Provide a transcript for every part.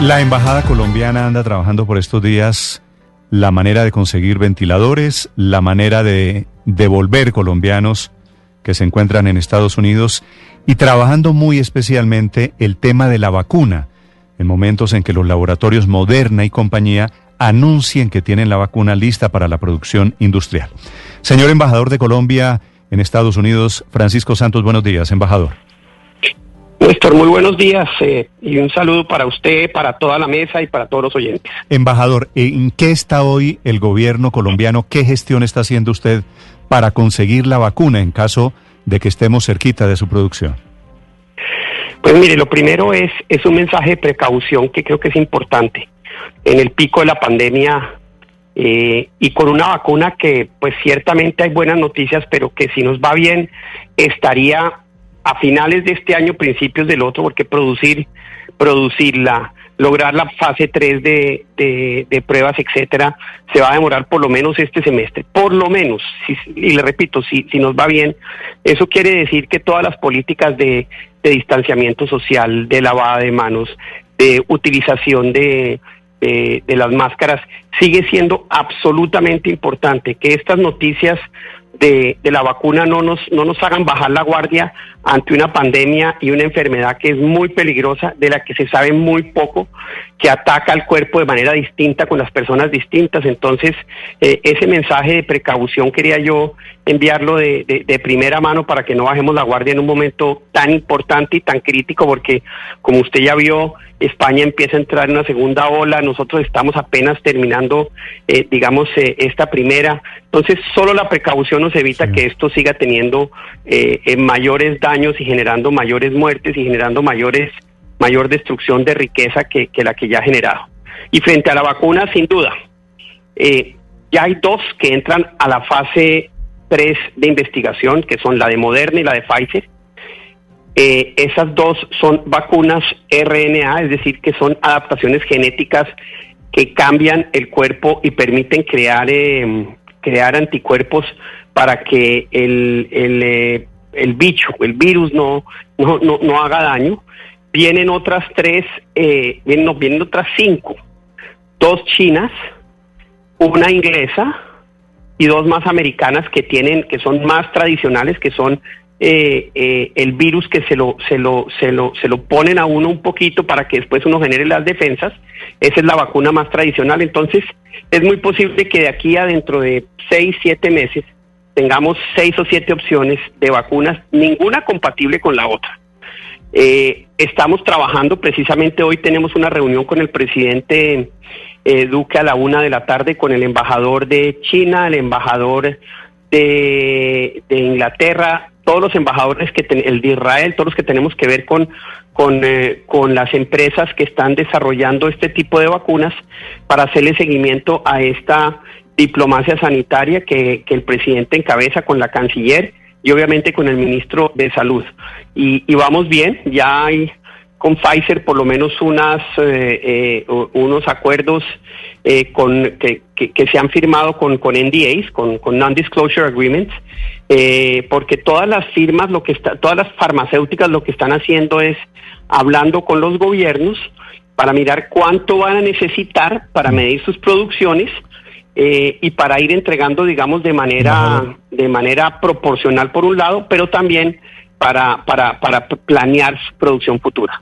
La embajada colombiana anda trabajando por estos días la manera de conseguir ventiladores, la manera de devolver colombianos que se encuentran en Estados Unidos y trabajando muy especialmente el tema de la vacuna, en momentos en que los laboratorios Moderna y compañía anuncien que tienen la vacuna lista para la producción industrial. Señor embajador de Colombia en Estados Unidos, Francisco Santos, buenos días, embajador. Néstor, muy buenos días eh, y un saludo para usted, para toda la mesa y para todos los oyentes. Embajador, ¿en qué está hoy el gobierno colombiano? ¿Qué gestión está haciendo usted para conseguir la vacuna en caso de que estemos cerquita de su producción? Pues mire, lo primero es, es un mensaje de precaución que creo que es importante. En el pico de la pandemia eh, y con una vacuna que pues ciertamente hay buenas noticias, pero que si nos va bien estaría a finales de este año, principios del otro, porque producir, producirla, lograr la fase 3 de, de, pruebas, etcétera, se va a demorar por lo menos este semestre, por lo menos, y le repito, si, si nos va bien, eso quiere decir que todas las políticas de, de distanciamiento social, de lavada de manos, de utilización de, de, de las máscaras, sigue siendo absolutamente importante, que estas noticias de, de, la vacuna no nos, no nos hagan bajar la guardia ante una pandemia y una enfermedad que es muy peligrosa, de la que se sabe muy poco, que ataca al cuerpo de manera distinta con las personas distintas. Entonces, eh, ese mensaje de precaución quería yo enviarlo de, de, de, primera mano para que no bajemos la guardia en un momento tan importante y tan crítico, porque como usted ya vio, España empieza a entrar en una segunda ola, nosotros estamos apenas terminando, eh, digamos, eh, esta primera. Entonces, solo la precaución nos evita que esto siga teniendo eh, mayores daños y generando mayores muertes y generando mayores mayor destrucción de riqueza que, la que ya ha generado. Y frente a la vacuna, sin duda, ya hay dos que entran a la fase 3 de investigación, que son la de Moderna y la de Pfizer eh, esas dos son vacunas RNA, es decir, que son adaptaciones genéticas que cambian el cuerpo y permiten crear, eh, crear anticuerpos para que el, eh, el bicho, el virus no, no, no, no, haga daño. Vienen otras tres, eh, vienen, vienen otras cinco, dos chinas, una inglesa y dos más americanas que tienen, que son más tradicionales, que son eh, eh, el virus que se lo, se, lo, se, lo, se lo ponen a uno un poquito para que después uno genere las defensas. Esa es la vacuna más tradicional. Entonces, es muy posible que de aquí a dentro de seis, siete meses tengamos seis o siete opciones de vacunas, ninguna compatible con la otra. Eh, estamos trabajando, precisamente hoy tenemos una reunión con el presidente eh, Duque a la una de la tarde, con el embajador de China, el embajador de, Inglaterra, todos los embajadores que el de Israel, todos los que tenemos que ver con con, eh, con las empresas que están desarrollando este tipo de vacunas para hacerle seguimiento a esta diplomacia sanitaria que, que el presidente encabeza con la canciller y obviamente con el ministro de salud. Y, y vamos bien, ya hay con Pfizer por lo menos unas eh, eh, unos acuerdos eh, con que, que, se han firmado con, con NDAs, con, con non-disclosure agreements, porque todas las firmas, lo que está, todas las farmacéuticas lo que están haciendo es hablando con los gobiernos para mirar cuánto van a necesitar para medir sus producciones eh, y para ir entregando, digamos, de manera de manera proporcional por un lado, pero también para, para, para planear su producción futura.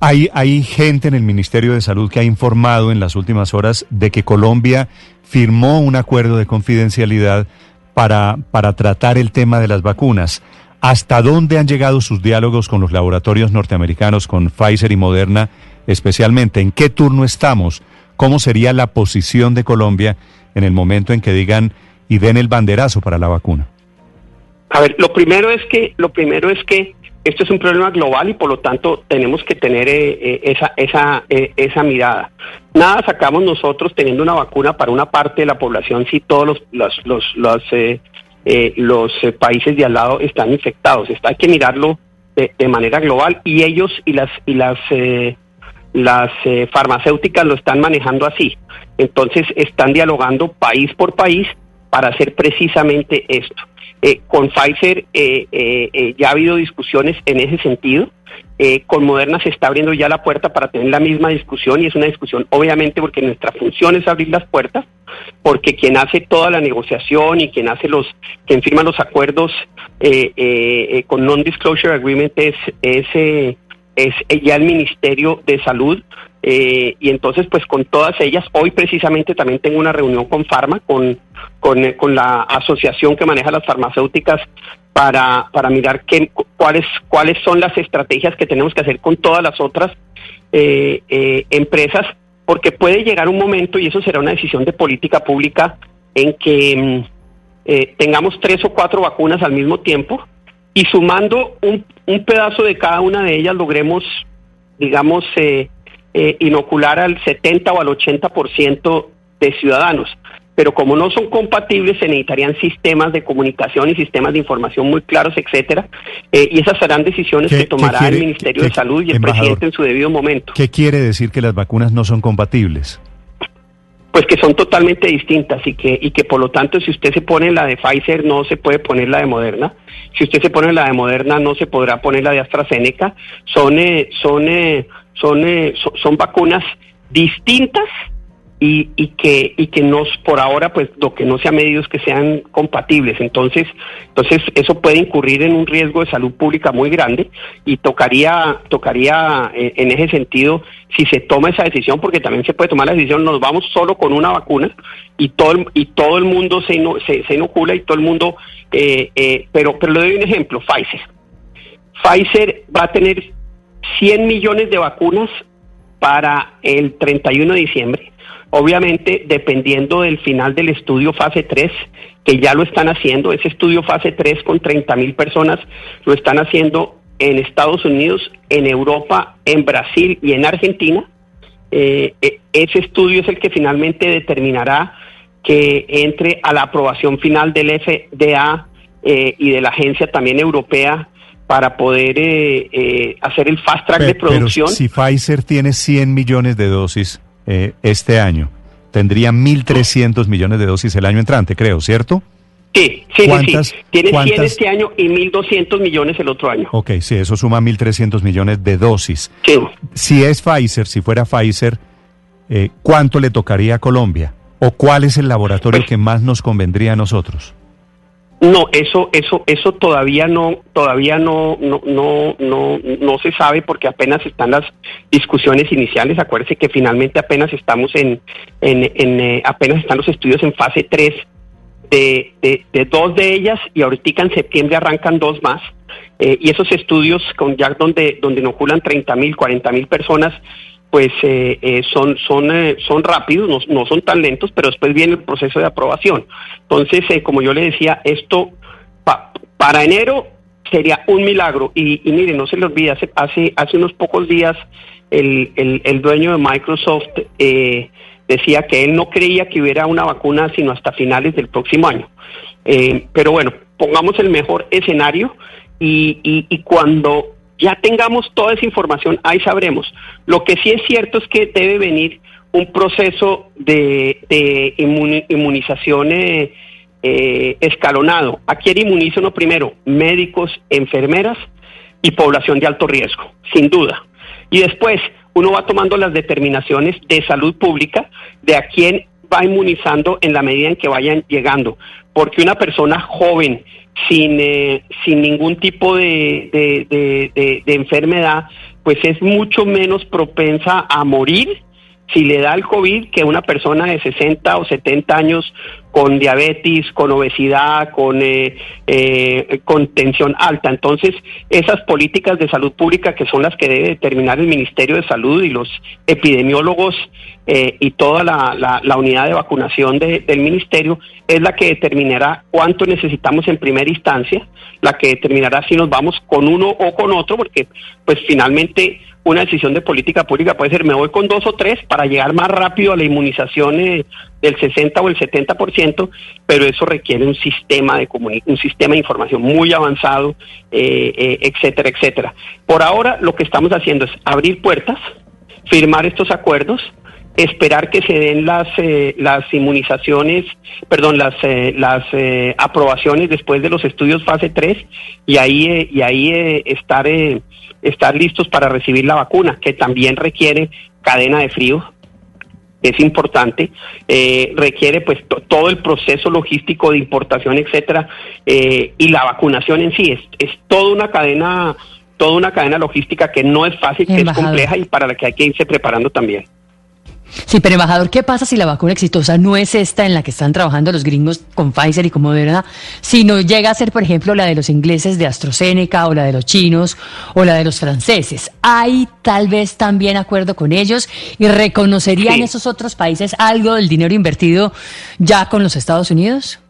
Hay, hay gente en el Ministerio de Salud que ha informado en las últimas horas de que Colombia firmó un acuerdo de confidencialidad para, para tratar el tema de las vacunas. ¿Hasta dónde han llegado sus diálogos con los laboratorios norteamericanos, con Pfizer y Moderna especialmente? ¿En qué turno estamos? ¿Cómo sería la posición de Colombia en el momento en que digan y den el banderazo para la vacuna? A ver, lo primero es que, lo primero es que esto es un problema global y por lo tanto tenemos que tener eh, eh, esa, esa, eh, esa mirada. Nada sacamos nosotros teniendo una vacuna para una parte de la población si todos los, los, los, los, los países de al lado están infectados. Está, hay que mirarlo de, de, manera global y ellos y las, y las, las farmacéuticas lo están manejando así. Entonces están dialogando país por país para hacer precisamente esto. Eh, con Pfizer eh, eh, ya ha habido discusiones en ese sentido. Eh, con Moderna se está abriendo ya la puerta para tener la misma discusión y es una discusión obviamente porque nuestra función es abrir las puertas, porque quien hace toda la negociación y quien hace los, quien firma los acuerdos eh, eh, con non-disclosure agreement es, es, es ya el Ministerio de Salud. y entonces, pues con todas ellas, hoy precisamente también tengo una reunión con Pharma, con, con, con la asociación que maneja las farmacéuticas para, para mirar qué, cuáles, cuáles son las estrategias que tenemos que hacer con todas las otras eh, eh, empresas, porque puede llegar un momento, y eso será una decisión de política pública, en que mm, eh, tengamos tres o cuatro vacunas al mismo tiempo y sumando un, un pedazo de cada una de ellas logremos, digamos, inocular al 70 o al 80% de ciudadanos pero como no son compatibles se necesitarían sistemas de comunicación y sistemas de información muy claros, etcétera, eh, y esas serán decisiones que tomará el Ministerio de Salud y el presidente en su debido momento. ¿Qué quiere decir que las vacunas no son compatibles? Pues que son totalmente distintas y que y que por lo tanto si usted se pone la de Pfizer no se puede poner la de Moderna, si usted se pone la de Moderna no se podrá poner la de AstraZeneca, son eh, son, eh, son, son vacunas distintas y, y que y que nos por ahora pues lo que no se ha medido es que sean compatibles. Entonces entonces eso puede incurrir en un riesgo de salud pública muy grande y tocaría tocaría eh, en ese sentido si se toma esa decisión porque también se puede tomar la decisión nos vamos solo con una vacuna y todo el, y todo el mundo se, se, inocula y todo el mundo eh, eh, pero pero le doy un ejemplo Pfizer. Pfizer va a tener 100 millones de vacunas para el 31 de diciembre Obviamente, dependiendo del final del estudio fase 3, que ya lo están haciendo, ese estudio fase 3 con 30 mil personas lo están haciendo en Estados Unidos, en Europa, en Brasil y en Argentina. Eh, e, ese estudio es el que finalmente determinará que entre a la aprobación final del FDA eh, y de la agencia también europea para poder eh, hacer el fast track de producción. si Pfizer tiene 100 millones de dosis, eh, este año. Tendría 1.300 millones de dosis el año entrante, creo, ¿cierto? Sí, sí, sí. Tiene 100 este año y 1.200 millones el otro año. Ok, sí, eso suma 1.300 millones de dosis. Sí. Si es Pfizer, si fuera Pfizer, eh, ¿cuánto le tocaría a Colombia? ¿O cuál es el laboratorio pues que más nos convendría a nosotros? No, eso, eso, eso todavía no, todavía no, no, no, no, no se sabe porque apenas están las discusiones iniciales. Acuérdese que finalmente apenas estamos en, en, en eh, apenas están los estudios en fase 3 de, de, dos de ellas y ahorita en septiembre arrancan dos más. Eh, y esos estudios con ya donde, donde inoculan 30 mil, 40 mil personas, pues eh, eh, son, son, eh, son rápidos, no, no, son tan lentos, pero después viene el proceso de aprobación. Entonces, como yo le decía, esto para enero sería un milagro. Y, y mire, no se le olvide, hace, hace, hace unos pocos días el, el, el dueño de Microsoft decía que él no creía que hubiera una vacuna sino hasta finales del próximo año. pero bueno, pongamos el mejor escenario y, y, y cuando ya tengamos toda esa información, ahí sabremos. Lo que sí es cierto es que debe venir un proceso de, inmunización eh, eh, escalonado. ¿A quién inmuniza uno primero? Médicos, enfermeras y población de alto riesgo, sin duda. Y después uno va tomando las determinaciones de salud pública de a quién va inmunizando en la medida en que vayan llegando. Porque una persona joven sin, eh, sin ningún tipo de, de, de, enfermedad, pues es mucho menos propensa a morir si le da el COVID que una persona de 60 o 70 años con diabetes, con obesidad, con, eh, eh, con tensión alta. Entonces, esas políticas de salud pública que son las que debe determinar el Ministerio de Salud y los epidemiólogos eh, y toda la, la, unidad de vacunación del Ministerio es la que determinará cuánto necesitamos en primera instancia, la que determinará si nos vamos con uno o con otro, porque pues finalmente una decisión de política pública puede ser me voy con dos o tres para llegar más rápido a la inmunización eh, del 60 o el 70%, pero eso requiere un sistema de un sistema de información muy avanzado, eh, eh, etcétera, etcétera. Por ahora lo que estamos haciendo es abrir puertas, firmar estos acuerdos, esperar que se den las las inmunizaciones, perdón, las las aprobaciones después de los estudios fase 3 y ahí y ahí estar estar listos para recibir la vacuna, que también requiere cadena de frío, es importante, eh, requiere pues todo el proceso logístico de importación, etcétera, eh, y la vacunación en sí es, es toda una cadena, toda una cadena logística que no es fácil, que es compleja y para la que hay que irse preparando también. Sí, pero embajador, ¿qué pasa si la vacuna exitosa no es esta en la que están trabajando los gringos con Pfizer y con Moderna, sino llega a ser, por ejemplo, la de los ingleses de AstraZeneca o la de los chinos o la de los franceses? ¿Hay tal vez también acuerdo con ellos y reconocerían esos otros países algo del dinero invertido ya con los Estados Unidos?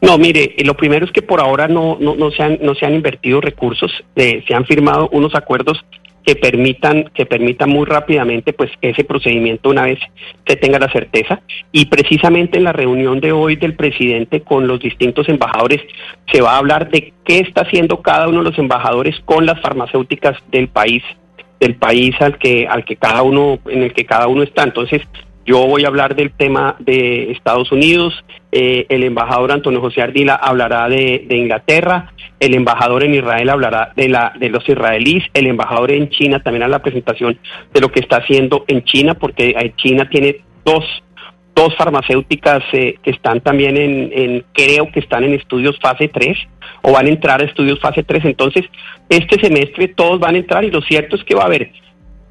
No, mire, lo primero es que por ahora no, no, no, se, han, no se han invertido recursos, eh, se han firmado unos acuerdos que permitan que permitan muy rápidamente pues ese procedimiento una vez se tenga la certeza. Y precisamente en la reunión de hoy del presidente con los distintos embajadores se va a hablar de qué está haciendo cada uno de los embajadores con las farmacéuticas del país del país al que al que cada uno en el que cada uno está. Entonces yo voy a hablar del tema de Estados Unidos, eh, el embajador Antonio José Ardila hablará de, Inglaterra, el embajador en Israel hablará de, la, de los israelíes, el embajador en China también hará la presentación de lo que está haciendo en China, porque China tiene dos, dos farmacéuticas eh, que están también en, en, creo que están en estudios fase 3 o van a entrar a estudios fase 3. Entonces, este semestre todos van a entrar y lo cierto es que va a haber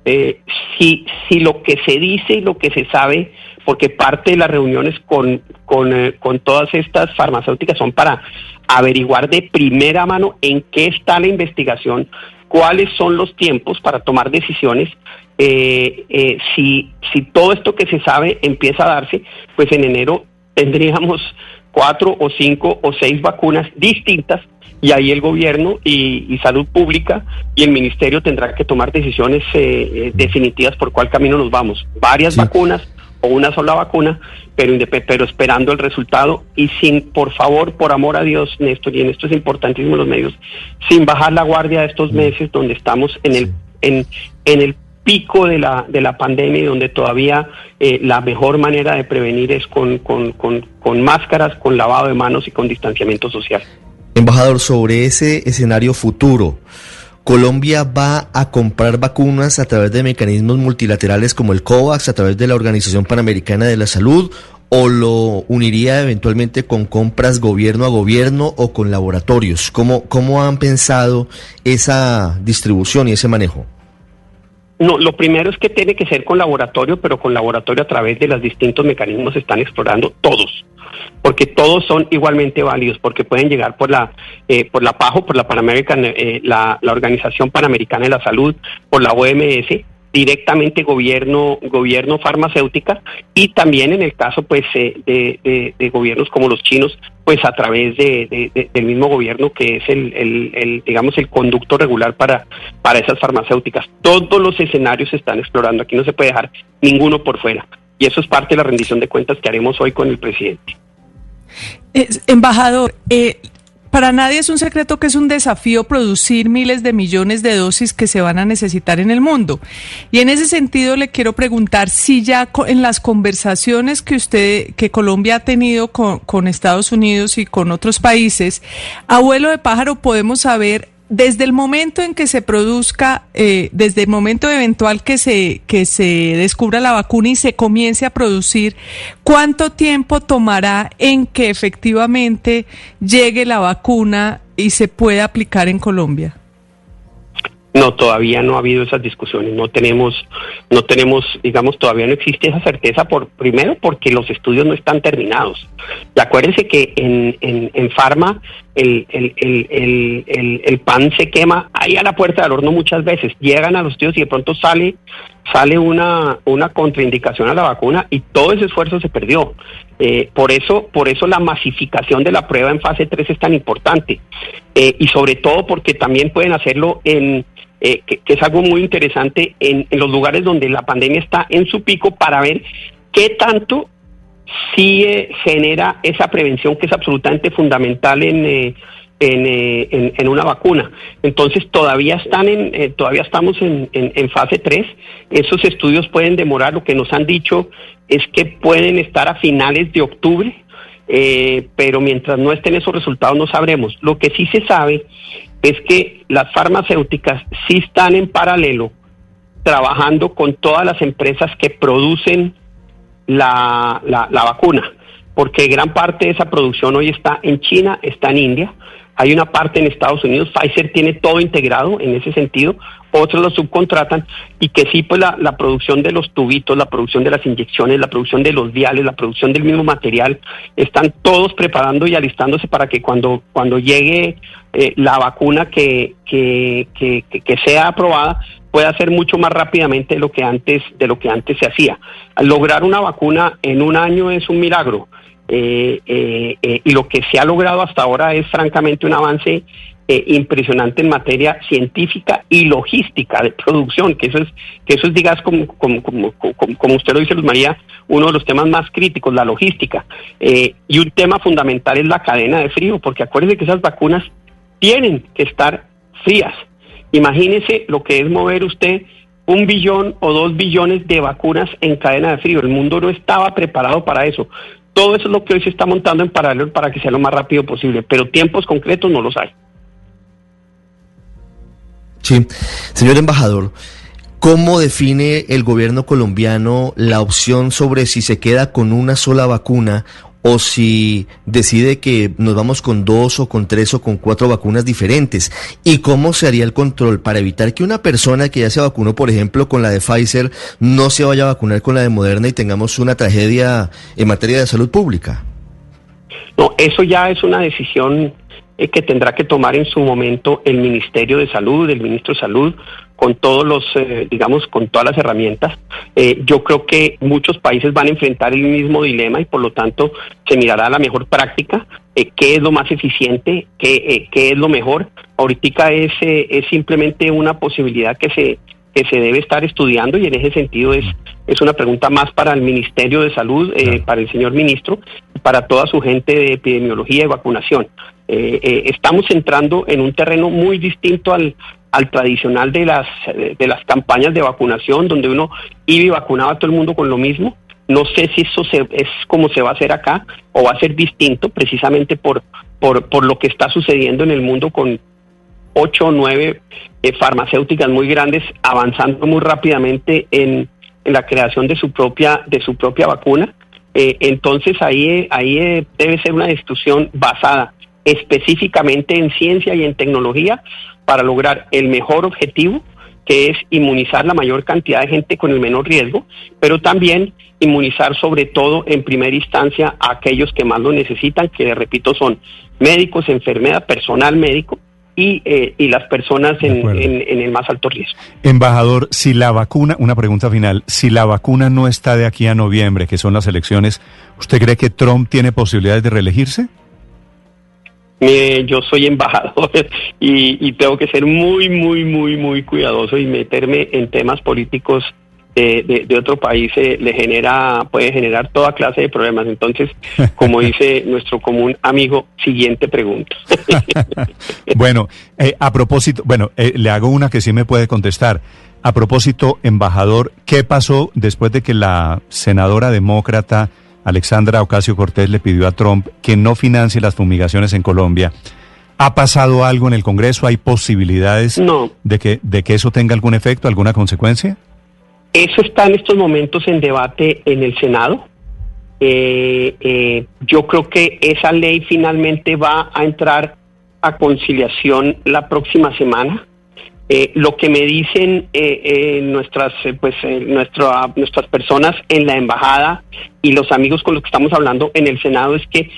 eh, si, si lo que se dice y lo que se sabe, porque parte de las reuniones con, con, eh, con todas estas farmacéuticas son para averiguar de primera mano en qué está la investigación, cuáles son los tiempos para tomar decisiones. Eh, eh, si, si todo esto que se sabe empieza a darse, pues en enero tendríamos cuatro o cinco o seis vacunas distintas y ahí el gobierno y, salud pública y el ministerio tendrá que tomar decisiones eh, eh, definitivas por cuál camino nos vamos. Varias vacunas o una sola vacuna, pero, pero esperando el resultado y sin, por favor, por amor a Dios, Néstor, y en esto es importantísimo los medios, sin bajar la guardia de estos meses donde estamos en el, en, en el pico de la, de la pandemia y donde todavía eh, la mejor manera de prevenir es con, con, con, con máscaras, con lavado de manos y con distanciamiento social. Embajador, sobre ese escenario futuro, ¿Colombia va a comprar vacunas a través de mecanismos multilaterales como el COVAX, a través de la Organización Panamericana de la Salud, o lo uniría eventualmente con compras gobierno a gobierno o con laboratorios? ¿Cómo, cómo han pensado esa distribución y ese manejo? No, lo primero es que tiene que ser con laboratorio, pero con laboratorio a través de los distintos mecanismos se están explorando todos, porque todos son igualmente válidos, porque pueden llegar por la eh, por la PAJO, por la Panamerican, eh, la, la Organización Panamericana de la Salud, por la OMS, directamente gobierno gobierno farmacéutica y también en el caso pues eh, de, gobiernos como los chinos pues a través de, del mismo gobierno que es el, el, digamos el conducto regular para para esas farmacéuticas. Todos los escenarios se están explorando. Aquí no se puede dejar ninguno por fuera. Y eso es parte de la rendición de cuentas que haremos hoy con el presidente. Embajador eh, para nadie es un secreto que es un desafío producir miles de millones de dosis que se van a necesitar en el mundo. Y en ese sentido le quiero preguntar si ya en las conversaciones que usted, que Colombia ha tenido con, Estados Unidos y con otros países, abuelo de pájaro, podemos saber desde el momento en que se produzca, eh, desde el momento eventual que se, que se descubra la vacuna y se comience a producir, ¿cuánto tiempo tomará en que efectivamente llegue la vacuna y se pueda aplicar en Colombia? No, todavía no ha habido esas discusiones. No tenemos, no tenemos, digamos, todavía no existe esa certeza. Por primero, porque los estudios no están terminados. Y acuérdense que en, en, en Pharma el, el, el, el, pan se quema ahí a la puerta del horno muchas veces. Llegan a los estudios y de pronto sale sale una, una contraindicación a la vacuna y todo ese esfuerzo se perdió. Eh, por eso, por eso la masificación de la prueba en fase 3 es tan importante. Eh, y sobre todo porque también pueden hacerlo en, eh, que, es algo muy interesante en, los lugares donde la pandemia está en su pico para ver qué tanto sí eh, genera esa prevención que es absolutamente fundamental en, eh, en, en, una vacuna. Entonces todavía están en, todavía estamos en, en, fase 3. Esos estudios pueden demorar. Lo que nos han dicho es que pueden estar a finales de octubre, pero mientras no estén esos resultados no sabremos. Lo que sí se sabe es que las farmacéuticas sí están en paralelo trabajando con todas las empresas que producen la, la, la vacuna, porque gran parte de esa producción hoy está en China, está en India, hay una parte en Estados Unidos, Pfizer tiene todo integrado en ese sentido, otros lo subcontratan y que sí, pues la, la, producción de los tubitos, la producción de las inyecciones, la producción de los viales, la producción del mismo material, están todos preparando y alistándose para que cuando, cuando llegue eh, la vacuna que, que, que, que, sea aprobada pueda ser mucho más rápidamente de lo que antes de lo que antes se hacía. lograr una vacuna en un año es un milagro. Eh, eh, eh, y lo que se ha logrado hasta ahora es francamente un avance impresionante en materia científica y logística de producción, que eso es, que eso es digas, como, como, como, como usted lo dice, Luz María, uno de los temas más críticos, la logística. Y un tema fundamental es la cadena de frío, porque acuérdense que esas vacunas tienen que estar frías. Imagínese lo que es mover usted un billón o dos billones de vacunas en cadena de frío. El mundo no estaba preparado para eso. Todo eso es lo que hoy se está montando en paralelo para que sea lo más rápido posible, pero tiempos concretos no los hay. Sí, señor embajador, ¿cómo define el gobierno colombiano la opción sobre si se queda con una sola vacuna o si decide que nos vamos con dos o con tres o con cuatro vacunas diferentes. ¿Y cómo se haría el control para evitar que una persona que ya se vacunó, por ejemplo, con la de Pfizer, no se vaya a vacunar con la de Moderna y tengamos una tragedia en materia de salud pública? No, eso ya es una decisión eh, que tendrá que tomar en su momento el Ministerio de Salud, el Ministro de Salud, con todos los, eh, digamos, con todas las herramientas. Eh, yo creo que muchos países van a enfrentar el mismo dilema y por lo tanto se mirará la mejor práctica, eh, qué es lo más eficiente, qué, qué es lo mejor. Ahorita es, es simplemente una posibilidad que se que se debe estar estudiando y en ese sentido es, es una pregunta más para el Ministerio de Salud, para el señor ministro, para toda su gente de epidemiología y vacunación. estamos entrando en un terreno muy distinto al, al tradicional de las, de las campañas de vacunación, donde uno iba y vacunaba a todo el mundo con lo mismo. No sé si eso se, es como se va a hacer acá o va a ser distinto precisamente por, por, por lo que está sucediendo en el mundo con ocho o nueve eh, farmacéuticas muy grandes avanzando muy rápidamente en, en, la creación de su propia, de su propia vacuna. Eh, entonces ahí, ahí eh, debe ser una discusión basada específicamente en ciencia y en tecnología para lograr el mejor objetivo, que es inmunizar la mayor cantidad de gente con el menor riesgo, pero también inmunizar sobre todo en primera instancia a aquellos que más lo necesitan, que repito son médicos, enfermedad, personal médico, y, eh, y, las personas en, en, en, el más alto riesgo. Embajador, si la vacuna, una pregunta final, si la vacuna no está de aquí a noviembre, que son las elecciones, ¿usted cree que Trump tiene posibilidades de reelegirse? Yo soy embajador y, tengo que ser muy, muy, muy, muy cuidadoso y meterme en temas políticos de, de, otro país eh, le genera, puede generar toda clase de problemas. Entonces, como dice nuestro común amigo, siguiente pregunta. bueno, eh, a propósito, bueno, eh, le hago una que sí me puede contestar. A propósito, embajador, ¿qué pasó después de que la senadora demócrata Alexandra Ocasio Cortés le pidió a Trump que no financie las fumigaciones en Colombia. ¿Ha pasado algo en el Congreso? ¿Hay posibilidades de, que, de que eso tenga algún efecto, alguna consecuencia? Eso está en estos momentos en debate en el Senado. Eh, eh, yo creo que esa ley finalmente va a entrar a conciliación la próxima semana. Eh, lo que me dicen eh, eh, nuestras, pues, nuestras personas en la embajada y los amigos con los que estamos hablando en el Senado es que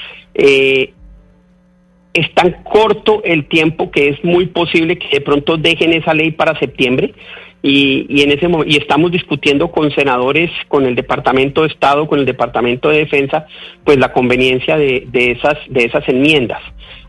es tan corto el tiempo que es muy posible que de pronto dejen esa ley para septiembre y, y en ese y estamos discutiendo con senadores, con el Departamento de Estado, con el Departamento de Defensa, pues la conveniencia de, de esas de esas enmiendas.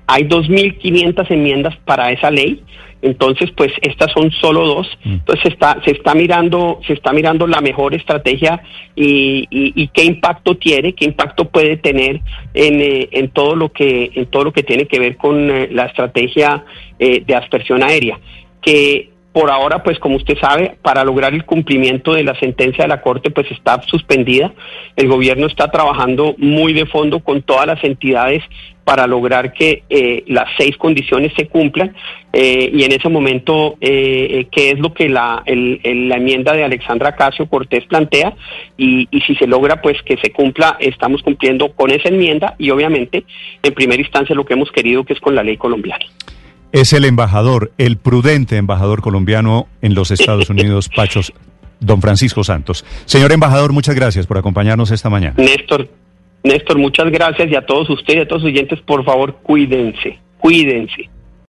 Hay 2.500 enmiendas para esa ley entonces, pues estas son solo dos. Mm. Entonces se está, se está mirando, se está mirando la mejor estrategia y, y, qué impacto tiene, qué impacto puede tener en, eh, en todo lo que, en todo lo que tiene que ver con eh, la estrategia eh, de aspersión aérea. Que por ahora, pues como usted sabe, para lograr el cumplimiento de la sentencia de la Corte, pues está suspendida. El gobierno está trabajando muy de fondo con todas las entidades para lograr que eh, las seis condiciones se cumplan. Eh, y en ese momento eh, qué es lo que la, la enmienda de Alexandra Casio Cortés plantea y, y si se logra pues que se cumpla estamos cumpliendo con esa enmienda y obviamente en primera instancia lo que hemos querido que es con la ley colombiana es el embajador, el prudente embajador colombiano en los Estados Unidos, Pachos, don Francisco Santos. Señor embajador, muchas gracias por acompañarnos esta mañana. Néstor, Néstor, muchas gracias y a todos ustedes, a todos los oyentes, por favor, cuídense, cuídense.